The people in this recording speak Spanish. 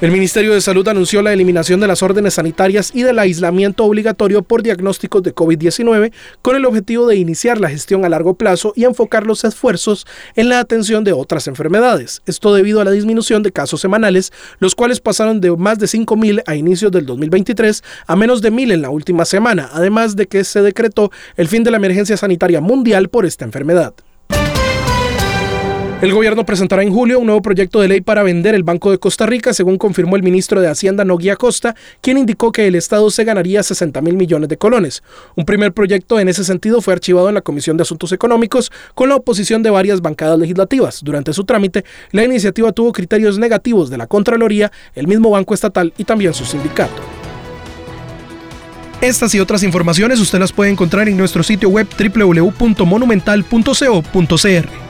El Ministerio de Salud anunció la eliminación de las órdenes sanitarias y del aislamiento obligatorio por diagnósticos de COVID-19 con el objetivo de iniciar la gestión a largo plazo y enfocar los esfuerzos en la atención de otras enfermedades. Esto debido a la disminución de casos semanales, los cuales pasaron de más de 5.000 a inicios del 2023 a menos de 1.000 en la última semana, además de que se decretó el fin de la emergencia sanitaria mundial por esta enfermedad. El gobierno presentará en julio un nuevo proyecto de ley para vender el Banco de Costa Rica, según confirmó el ministro de Hacienda Nogui Acosta, quien indicó que el Estado se ganaría 60 mil millones de colones. Un primer proyecto en ese sentido fue archivado en la Comisión de Asuntos Económicos con la oposición de varias bancadas legislativas. Durante su trámite, la iniciativa tuvo criterios negativos de la Contraloría, el mismo Banco Estatal y también su sindicato. Estas y otras informaciones usted las puede encontrar en nuestro sitio web www.monumental.co.cr.